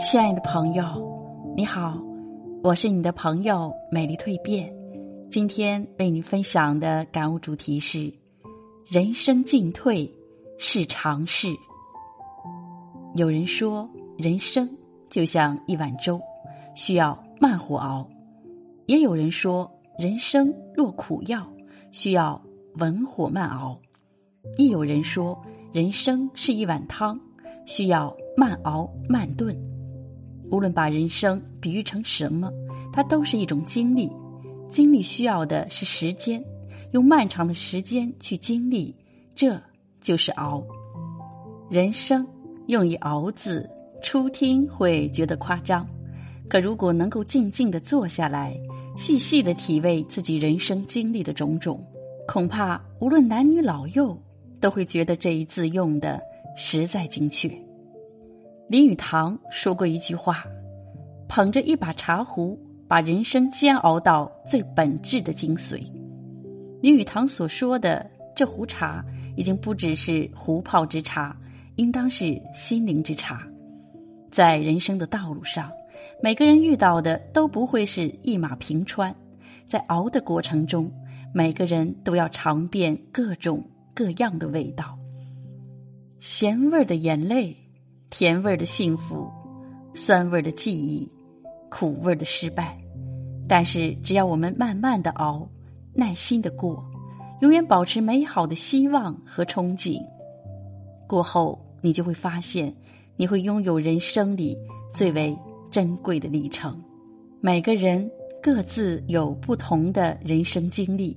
亲爱的朋友，你好，我是你的朋友美丽蜕变。今天为你分享的感悟主题是：人生进退是常事。有人说，人生就像一碗粥，需要慢火熬；也有人说，人生若苦药，需要文火慢熬；亦有人说，人生是一碗汤，需要慢熬慢炖。无论把人生比喻成什么，它都是一种经历。经历需要的是时间，用漫长的时间去经历，这就是熬。人生用一“熬”字，初听会觉得夸张，可如果能够静静的坐下来，细细的体味自己人生经历的种种，恐怕无论男女老幼，都会觉得这一字用的实在精确。林语堂说过一句话：“捧着一把茶壶，把人生煎熬到最本质的精髓。”林语堂所说的这壶茶，已经不只是壶泡之茶，应当是心灵之茶。在人生的道路上，每个人遇到的都不会是一马平川，在熬的过程中，每个人都要尝遍各种各样的味道，咸味儿的眼泪。甜味的幸福，酸味的记忆，苦味的失败。但是，只要我们慢慢的熬，耐心的过，永远保持美好的希望和憧憬，过后你就会发现，你会拥有人生里最为珍贵的历程。每个人各自有不同的人生经历，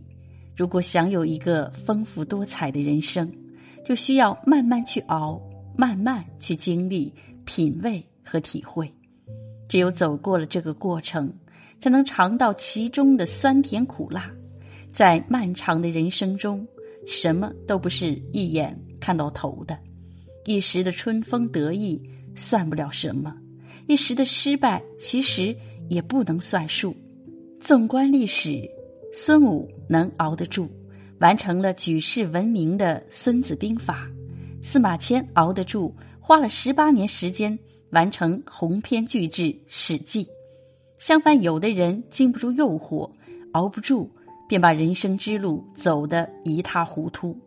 如果想有一个丰富多彩的人生，就需要慢慢去熬。慢慢去经历、品味和体会，只有走过了这个过程，才能尝到其中的酸甜苦辣。在漫长的人生中，什么都不是一眼看到头的，一时的春风得意算不了什么，一时的失败其实也不能算数。纵观历史，孙武能熬得住，完成了举世闻名的《孙子兵法》。司马迁熬得住，花了十八年时间完成鸿篇巨制《史记》。相反，有的人经不住诱惑，熬不住，便把人生之路走得一塌糊涂。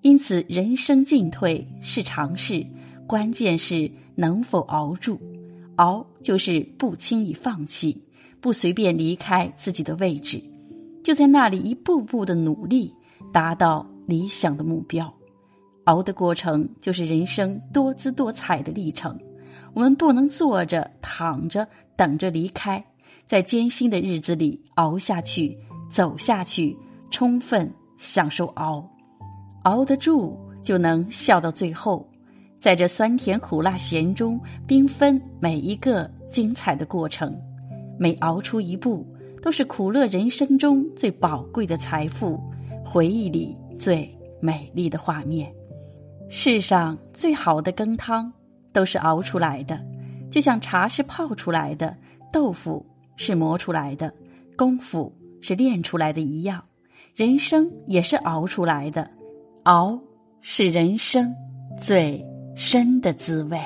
因此，人生进退是常事，关键是能否熬住。熬就是不轻易放弃，不随便离开自己的位置，就在那里一步步的努力，达到理想的目标。熬的过程就是人生多姿多彩的历程。我们不能坐着、躺着等着离开，在艰辛的日子里熬下去、走下去，充分享受熬。熬得住，就能笑到最后。在这酸甜苦辣咸中，缤纷每一个精彩的过程，每熬出一步，都是苦乐人生中最宝贵的财富，回忆里最美丽的画面。世上最好的羹汤都是熬出来的，就像茶是泡出来的，豆腐是磨出来的，功夫是练出来的一样，人生也是熬出来的，熬是人生最深的滋味。